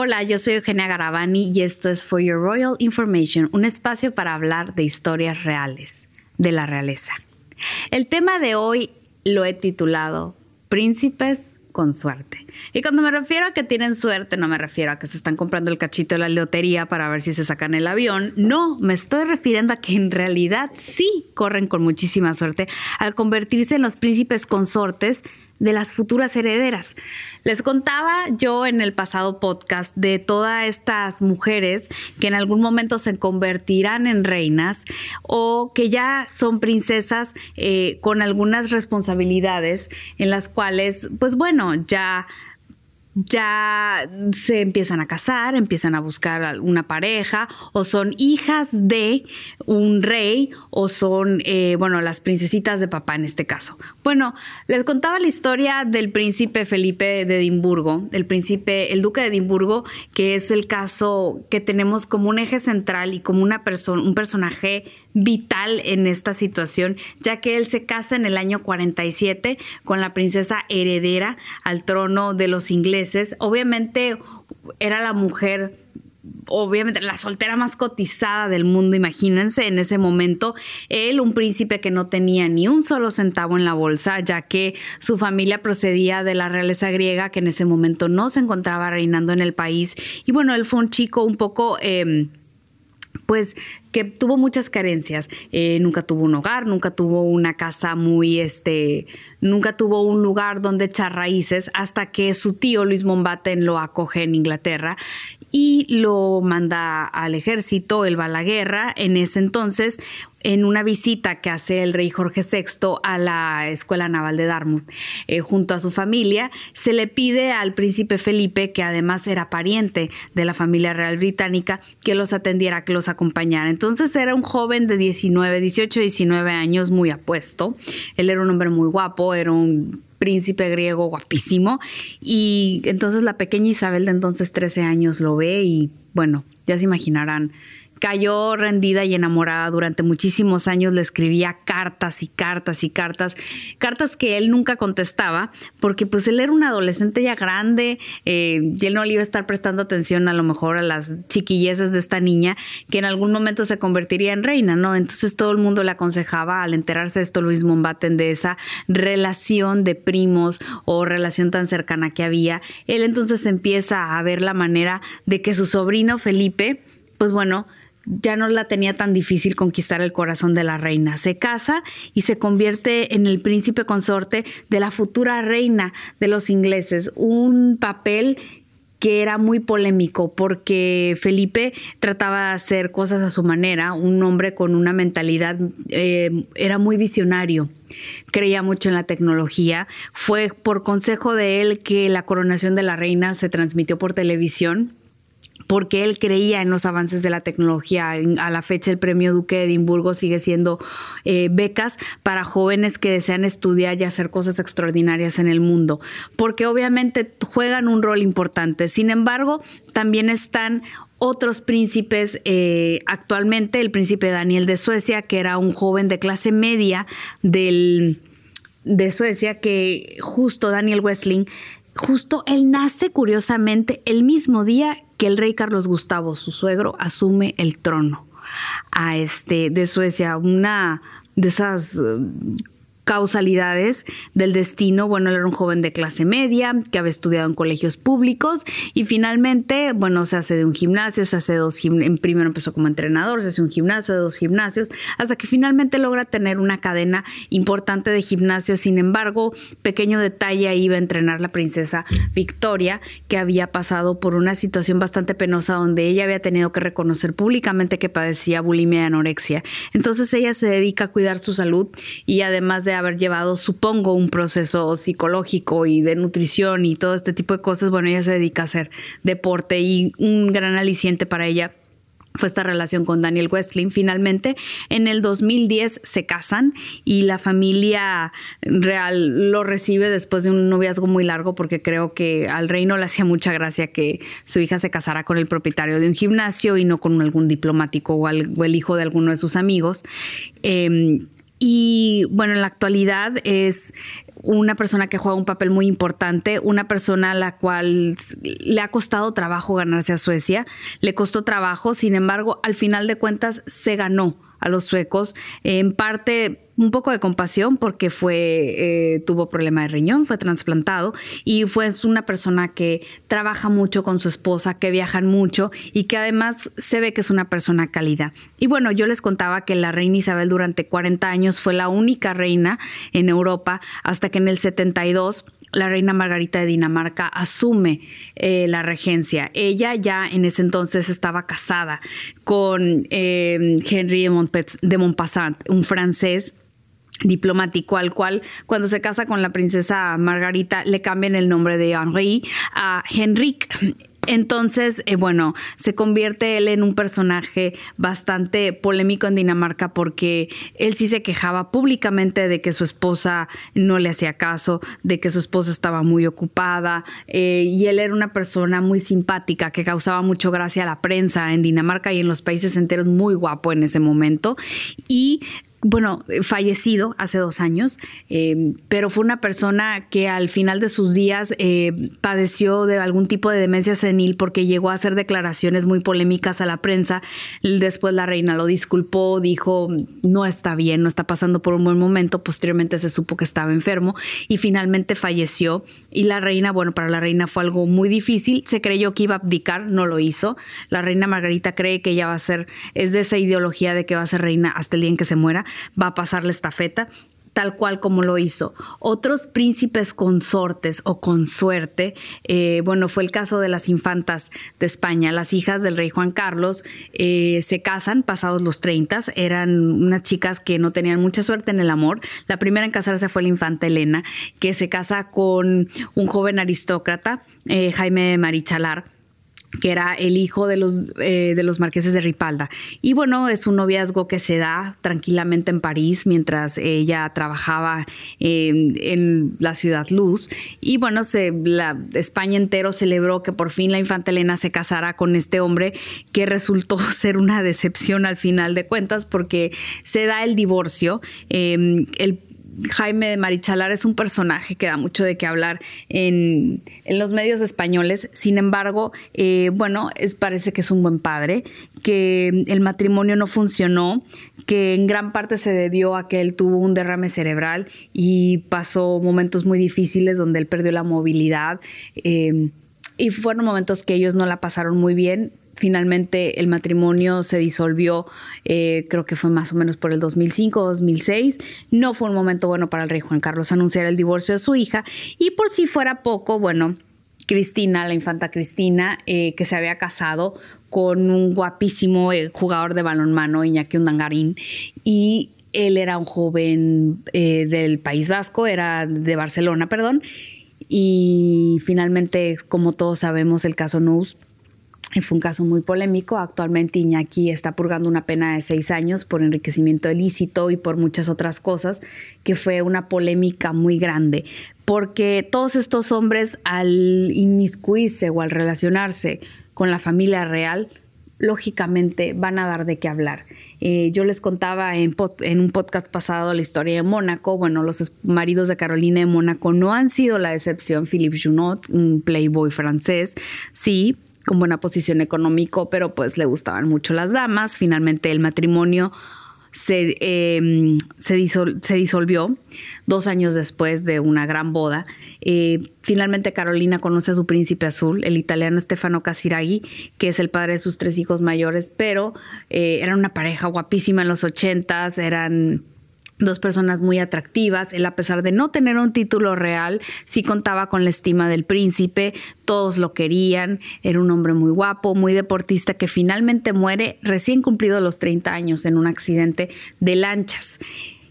Hola, yo soy Eugenia Garavani y esto es For Your Royal Information, un espacio para hablar de historias reales, de la realeza. El tema de hoy lo he titulado Príncipes con suerte. Y cuando me refiero a que tienen suerte, no me refiero a que se están comprando el cachito de la lotería para ver si se sacan el avión. No, me estoy refiriendo a que en realidad sí corren con muchísima suerte al convertirse en los príncipes consortes de las futuras herederas. Les contaba yo en el pasado podcast de todas estas mujeres que en algún momento se convertirán en reinas o que ya son princesas eh, con algunas responsabilidades en las cuales, pues bueno, ya ya se empiezan a casar, empiezan a buscar una pareja, o son hijas de un rey, o son, eh, bueno, las princesitas de papá en este caso. Bueno, les contaba la historia del príncipe Felipe de Edimburgo, el príncipe, el duque de Edimburgo, que es el caso que tenemos como un eje central y como una persona, un personaje vital en esta situación, ya que él se casa en el año 47 con la princesa heredera al trono de los ingleses. Obviamente era la mujer obviamente la soltera más cotizada del mundo, imagínense en ese momento, él, un príncipe que no tenía ni un solo centavo en la bolsa, ya que su familia procedía de la realeza griega, que en ese momento no se encontraba reinando en el país. Y bueno, él fue un chico un poco... Em, pues que tuvo muchas carencias. Eh, nunca tuvo un hogar, nunca tuvo una casa muy, este, nunca tuvo un lugar donde echar raíces hasta que su tío Luis Mombaten lo acoge en Inglaterra y lo manda al ejército, él va a la guerra. En ese entonces, en una visita que hace el rey Jorge VI a la Escuela Naval de Dartmouth eh, junto a su familia, se le pide al príncipe Felipe, que además era pariente de la familia real británica, que los atendiera, que los acompañara. Entonces era un joven de 19, 18, 19 años muy apuesto. Él era un hombre muy guapo, era un príncipe griego guapísimo. Y entonces la pequeña Isabel de entonces 13 años lo ve y bueno, ya se imaginarán cayó rendida y enamorada durante muchísimos años, le escribía cartas y cartas y cartas, cartas que él nunca contestaba, porque pues él era un adolescente ya grande eh, y él no le iba a estar prestando atención a lo mejor a las chiquilleces de esta niña, que en algún momento se convertiría en reina, ¿no? Entonces todo el mundo le aconsejaba al enterarse de esto Luis Mombaten de esa relación de primos o relación tan cercana que había, él entonces empieza a ver la manera de que su sobrino Felipe, pues bueno, ya no la tenía tan difícil conquistar el corazón de la reina. Se casa y se convierte en el príncipe consorte de la futura reina de los ingleses, un papel que era muy polémico porque Felipe trataba de hacer cosas a su manera, un hombre con una mentalidad, eh, era muy visionario, creía mucho en la tecnología. Fue por consejo de él que la coronación de la reina se transmitió por televisión porque él creía en los avances de la tecnología. A la fecha el premio Duque de Edimburgo sigue siendo eh, becas para jóvenes que desean estudiar y hacer cosas extraordinarias en el mundo, porque obviamente juegan un rol importante. Sin embargo, también están otros príncipes eh, actualmente, el príncipe Daniel de Suecia, que era un joven de clase media del, de Suecia, que justo Daniel Westling, justo él nace curiosamente el mismo día que el rey Carlos Gustavo, su suegro, asume el trono. A este de Suecia, una de esas causalidades del destino. Bueno, él era un joven de clase media que había estudiado en colegios públicos y finalmente, bueno, se hace de un gimnasio, se hace dos gimnasios, primero empezó como entrenador, se hace un gimnasio, de dos gimnasios, hasta que finalmente logra tener una cadena importante de gimnasios. Sin embargo, pequeño detalle, iba a entrenar la princesa Victoria, que había pasado por una situación bastante penosa donde ella había tenido que reconocer públicamente que padecía bulimia y anorexia. Entonces ella se dedica a cuidar su salud y además de haber llevado, supongo, un proceso psicológico y de nutrición y todo este tipo de cosas, bueno, ella se dedica a hacer deporte y un gran aliciente para ella fue esta relación con Daniel Westling. Finalmente, en el 2010 se casan y la familia real lo recibe después de un noviazgo muy largo porque creo que al reino le hacía mucha gracia que su hija se casara con el propietario de un gimnasio y no con algún diplomático o, el hijo de alguno de sus amigos. Em, y bueno, en la actualidad es una persona que juega un papel muy importante, una persona a la cual le ha costado trabajo ganarse a Suecia, le costó trabajo, sin embargo, al final de cuentas se ganó a los suecos, en parte un poco de compasión porque fue eh, tuvo problema de riñón, fue trasplantado y fue una persona que trabaja mucho con su esposa, que viajan mucho y que además se ve que es una persona cálida. Y bueno, yo les contaba que la reina Isabel durante 40 años fue la única reina en Europa hasta que en el 72 la reina Margarita de Dinamarca asume eh, la regencia. Ella ya en ese entonces estaba casada con eh, Henry de, de Montpassant, un francés diplomático al cual cuando se casa con la princesa Margarita le cambian el nombre de Henri a Henrik. Entonces, eh, bueno, se convierte él en un personaje bastante polémico en Dinamarca porque él sí se quejaba públicamente de que su esposa no le hacía caso, de que su esposa estaba muy ocupada eh, y él era una persona muy simpática que causaba mucho gracia a la prensa en Dinamarca y en los países enteros, muy guapo en ese momento. Y bueno, eh, fallecido hace dos años, eh, pero fue una persona que al final de sus días eh, padeció de algún tipo de demencia senil porque llegó a hacer declaraciones muy polémicas a la prensa. Después la reina lo disculpó, dijo no está bien, no está pasando por un buen momento. Posteriormente se supo que estaba enfermo y finalmente falleció. Y la reina, bueno, para la reina fue algo muy difícil. Se creyó que iba a abdicar, no lo hizo. La reina Margarita cree que ella va a ser, es de esa ideología de que va a ser reina hasta el día en que se muera va a pasar la estafeta tal cual como lo hizo. Otros príncipes consortes o consuerte, eh, bueno, fue el caso de las infantas de España. Las hijas del rey Juan Carlos eh, se casan pasados los 30, eran unas chicas que no tenían mucha suerte en el amor. La primera en casarse fue la infanta Elena, que se casa con un joven aristócrata, eh, Jaime Marichalar que era el hijo de los, eh, de los marqueses de Ripalda. Y bueno, es un noviazgo que se da tranquilamente en París mientras ella trabajaba en la ciudad Luz. Y bueno, se, España entero celebró que por fin la infanta Elena se casara con este hombre que resultó ser una decepción al final de cuentas porque se da el divorcio. Eh, el Jaime de Marichalar es un personaje que da mucho de qué hablar en, los medios españoles. Sin embargo, eh, bueno, es, parece que es un buen padre, que el matrimonio no funcionó, que en gran parte se debió a que él tuvo un derrame cerebral y pasó momentos muy difíciles donde él perdió la movilidad. Eh, y fueron momentos que ellos no la pasaron muy bien Finalmente el matrimonio se disolvió, eh, creo que fue más o menos por el 2005 2006. No fue un momento bueno para el rey Juan Carlos anunciar el divorcio de su hija. Y por si fuera poco, bueno, Cristina, la infanta Cristina, eh, que se había casado con un guapísimo eh, jugador de balonmano, Iñaki Undangarín, y él era un joven del País Vasco, era de Barcelona, perdón, y finalmente, como todos sabemos, el caso Nous fue un caso muy polémico. Actualmente Iñaki está purgando una pena de seis años por enriquecimiento ilícito y por muchas otras cosas, que fue una polémica muy grande, porque todos estos hombres al inmiscuirse o al relacionarse con la familia real, lógicamente van a dar de qué hablar. Eh, yo les contaba en, en, un podcast pasado la historia de Mónaco. Bueno, los maridos de Carolina de Mónaco no han sido la excepción. Philippe Junot, un playboy francés, sí, con buena posición económico, pero pues le gustaban mucho las damas. Finalmente el matrimonio se, em, se, disolvió dos años después de una gran boda. Eh, finalmente Carolina conoce a su príncipe azul, el italiano Stefano Casiraghi, que es el padre de sus tres hijos mayores, pero eh, eran una pareja guapísima en los ochentas, eran dos personas muy atractivas. Él, a pesar de no tener un título real, sí contaba con la estima del príncipe, todos lo querían, era un hombre muy guapo, muy deportista, que finalmente muere recién cumplido los 30 años en un accidente de lanchas.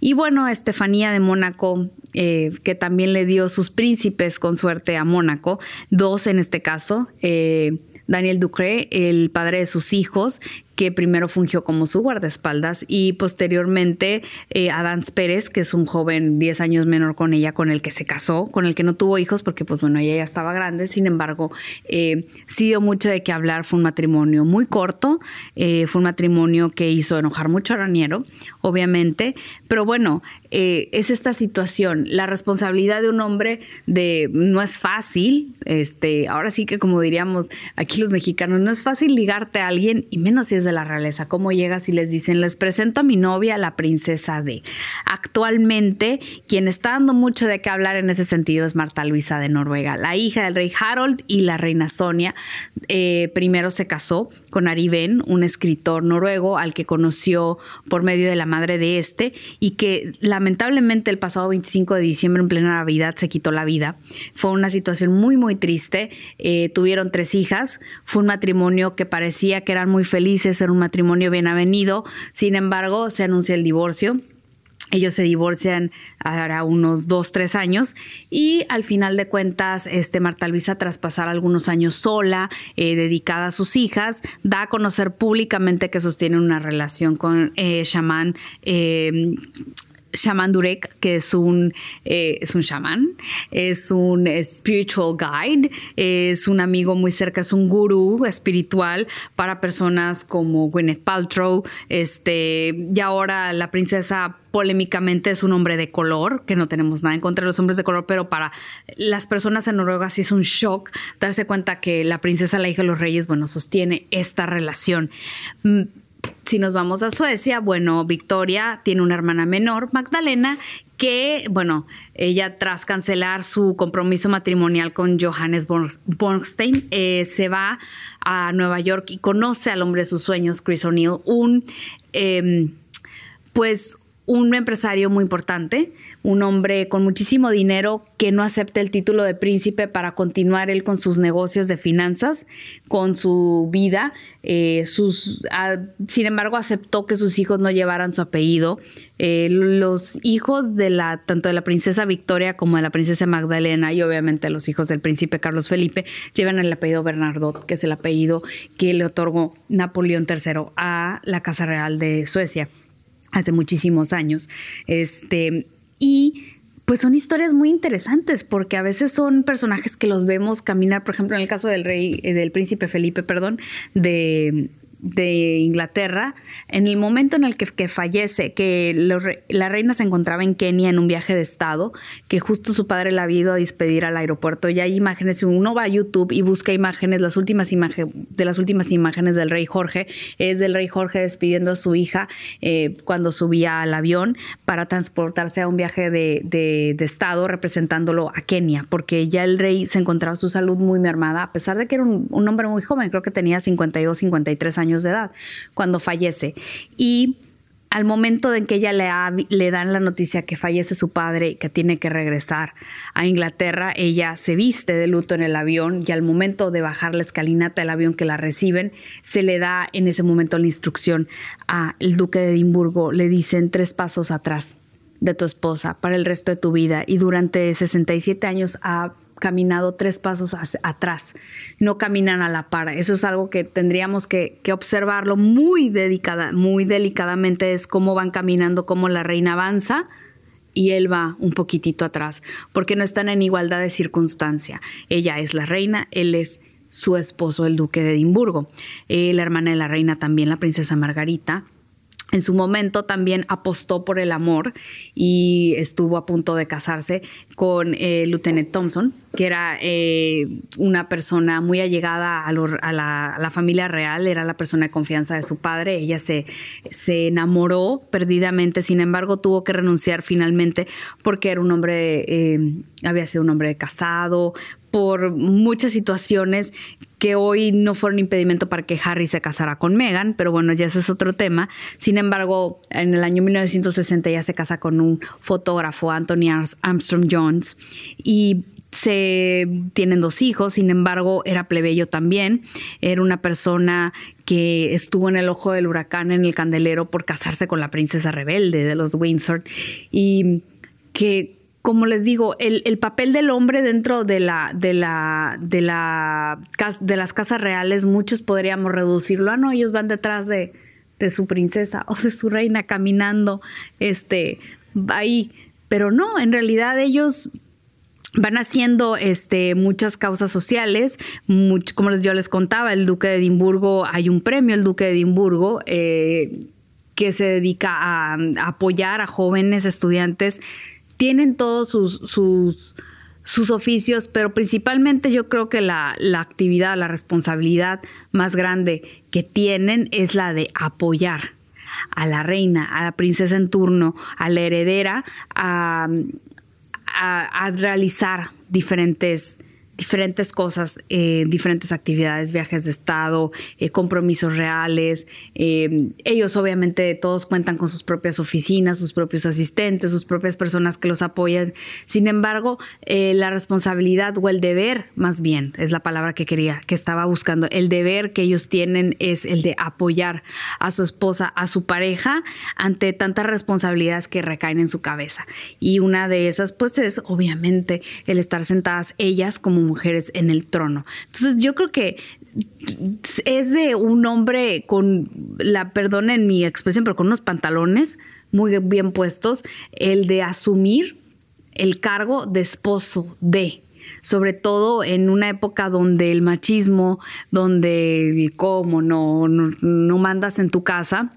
Y bueno, Estefanía de Mónaco, eh, que también le dio sus príncipes con suerte a Mónaco, dos en este caso. Eh, Daniel Ducré, el padre de sus hijos, que primero fungió como su guardaespaldas y posteriormente eh, Adán Pérez, que es un joven 10 años menor con ella, con el que se casó, con el que no tuvo hijos porque pues bueno, ella ya estaba grande, sin embargo, eh, sí dio mucho de qué hablar, fue un matrimonio muy corto, eh, fue un matrimonio que hizo enojar mucho a Raniero, obviamente, pero bueno, eh, es esta situación, la responsabilidad de un hombre de no es fácil, este, ahora sí que como diríamos aquí los mexicanos, no es fácil ligarte a alguien y menos si es de la realeza, cómo llegas y les dicen, les presento a mi novia, la princesa de. Actualmente, quien está dando mucho de qué hablar en ese sentido es Marta Luisa de Noruega, la hija del rey Harold y la reina Sonia. Eh, primero se casó con Ari Ben, un escritor noruego al que conoció por medio de la madre de este y que lamentablemente el pasado 25 de diciembre en plena Navidad se quitó la vida. Fue una situación muy muy triste. Eh, tuvieron tres hijas. Fue un matrimonio que parecía que eran muy felices, era un matrimonio bien avenido. Sin embargo, se anuncia el divorcio ellos se divorcian ahora unos dos, tres años y al final de cuentas, este Marta Luisa, tras pasar algunos años sola, eh, dedicada a sus hijas, da a conocer públicamente que sostiene una relación con eh, Shaman. Eh, Shaman Durek, que es un, eh, es un shaman, es un spiritual guide, es un amigo muy cerca, es un gurú espiritual para personas como Gwyneth Paltrow, este, y ahora la princesa polémicamente es un hombre de color, que no tenemos nada en contra de los hombres de color, pero para las personas en Noruega sí es un shock darse cuenta que la princesa, la hija de los reyes, bueno, sostiene esta relación. Mm, si nos vamos a Suecia, bueno, Victoria tiene una hermana menor, Magdalena, que, bueno, ella tras cancelar su compromiso matrimonial con Johannes Bornstein, eh, se va a Nueva York y conoce al hombre de sus sueños, Chris O'Neill, un, em, pues, un empresario muy importante, un hombre con muchísimo dinero que no acepta el título de príncipe para continuar él con sus negocios de finanzas, con su vida. Eh, sus, sin embargo, aceptó que sus hijos no llevaran su apellido. Eh, los hijos de la, tanto de la princesa Victoria como de la princesa Magdalena y obviamente los hijos del príncipe Carlos Felipe llevan el apellido Bernardot, que es el apellido que le otorgó Napoleón III a la Casa Real de Suecia hace muchísimos años. Este, y pues son historias muy interesantes porque a veces son personajes que los vemos caminar, por ejemplo, en el caso del rey, eh, del príncipe Felipe, perdón, de de Inglaterra, en el momento en el que, fallece, que la reina se encontraba en Kenia en un viaje de estado, que justo su padre la había ido a despedir al aeropuerto. Y hay imágenes, uno va a YouTube y busca imágenes, las últimas imágenes, de las últimas imágenes del rey Jorge, es del rey Jorge despidiendo a su hija eh, cuando subía al avión para transportarse a un viaje de, de, estado representándolo a Kenia, porque ya el rey se encontraba su salud muy mermada, a pesar de que era un, un hombre muy joven, creo que tenía 52, 53 años de edad cuando fallece. Y al momento en que ella le, le, dan la noticia que fallece su padre y que tiene que regresar a Inglaterra, ella se viste de luto en el avión y al momento de bajar la escalinata del avión que la reciben, se le da en ese momento la instrucción al duque de Edimburgo, le dicen tres pasos atrás de tu esposa para el resto de tu vida y durante 67 años ha caminado tres pasos atrás, no caminan a la par. Eso es algo que tendríamos que, observarlo muy, dedicada, muy delicadamente, es cómo van caminando, cómo la reina avanza y él va un poquitito atrás, porque no están en igualdad de circunstancia. Ella es la reina, él es su esposo, el duque de Edimburgo. Eh, la hermana de la reina también, la princesa Margarita, en su momento también apostó por el amor y estuvo a punto de casarse con eh, Lieutenant Thompson, que era eh, una persona muy allegada a, la, familia real, era la persona de confianza de su padre. Ella se, se enamoró perdidamente, sin embargo tuvo que renunciar finalmente porque era un hombre, eh, había sido un hombre casado, por muchas situaciones que hoy no fueron impedimento para que Harry se casara con Meghan, pero bueno, ya ese es otro tema. Sin embargo, en el año 1960 ya se casa con un fotógrafo, Anthony Armstrong Jones, y se tienen dos hijos, sin embargo, era plebeyo también, era una persona que estuvo en el ojo del huracán en el candelero por casarse con la princesa rebelde de los Windsor y que como les digo, el, papel del hombre dentro de la, de la, de la, de las casas reales, muchos podríamos reducirlo. Ah, no, ellos van detrás de, de su princesa o de su reina caminando, este, ahí. Pero no, en realidad ellos van haciendo este, muchas causas sociales. como les, yo les contaba, el Duque de Edimburgo, hay un premio, el Duque de Edimburgo, eh, que se dedica a, apoyar a jóvenes estudiantes. Tienen todos sus, sus, sus, oficios, pero principalmente yo creo que la, la actividad, la responsabilidad más grande que tienen es la de apoyar a la reina, a la princesa en turno, a la heredera, a, a, realizar diferentes diferentes cosas, eh, diferentes actividades, viajes de Estado, eh, compromisos reales. Eh, ellos obviamente todos cuentan con sus propias oficinas, sus propios asistentes, sus propias personas que los apoyan. Sin embargo, la responsabilidad o el deber, más bien, es la palabra que quería, que estaba buscando, el deber que ellos tienen es el de apoyar a su esposa, a su pareja, ante tantas responsabilidades que recaen en su cabeza. Y una de esas, pues, es obviamente el estar sentadas ellas como mujeres en el trono. Entonces yo creo que es de un hombre con, la perdonen mi expresión, pero con unos pantalones muy bien puestos, el de asumir el cargo de esposo de sobre todo en una época donde el machismo, donde como no, no, no mandas en tu casa,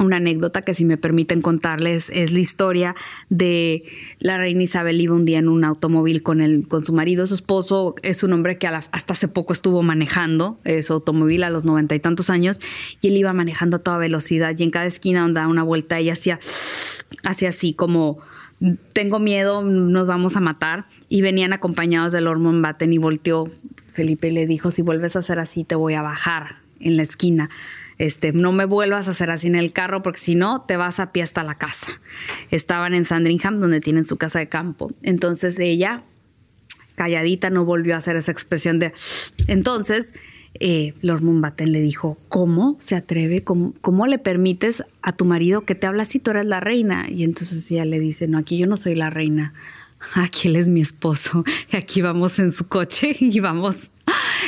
una anécdota que si me permiten contarles es la historia de la reina Isabel iba un día en un automóvil con, el, con su marido, su esposo es un hombre que hasta hace poco estuvo manejando eh, su automóvil a los noventa y tantos años y él iba manejando a toda velocidad y en cada esquina donde daba una vuelta ella hacía, hacía así como tengo miedo, nos vamos a matar y venían acompañados del Lord Batten y volteó Felipe le dijo si vuelves a hacer así te voy a bajar en la esquina este, no me vuelvas a hacer así en el carro porque si no te vas a pie hasta la casa. Estaban en Sandringham donde tienen su casa de campo. Entonces ella, calladita, no volvió a hacer esa expresión de... Entonces, eh, Lord Mumbaten le dijo, ¿cómo se atreve? ¿Cómo, ¿Cómo, le permites a tu marido que te habla si tú eres la reina? Y entonces ella le dice, no, aquí yo no soy la reina, aquí él es mi esposo, aquí vamos en su coche y vamos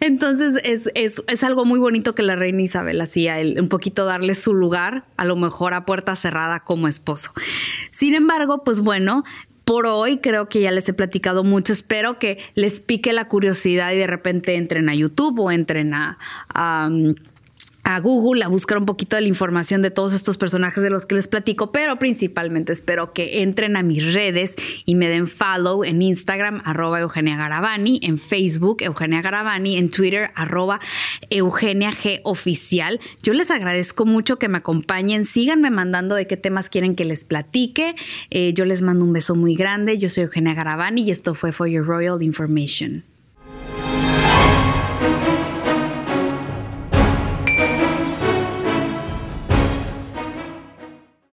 entonces es, es, algo muy bonito que la reina Isabel hacía, el, un poquito darle su lugar, a lo mejor a puerta cerrada como esposo. Sin embargo, pues bueno, por hoy creo que ya les he platicado mucho. Espero que les pique la curiosidad y de repente entren a YouTube o entren a a Google a buscar un poquito de la información de todos estos personajes de los que les platico, pero principalmente espero que entren a mis redes y me den follow en Instagram, arroba Eugenia Garavani, en Facebook, Eugenia Garavani, en Twitter, arroba Eugenia G Oficial. Yo les agradezco mucho que me acompañen, síganme mandando de qué temas quieren que les platique. Eh, yo les mando un beso muy grande. Yo soy Eugenia Garavani y esto fue For Your Royal Information.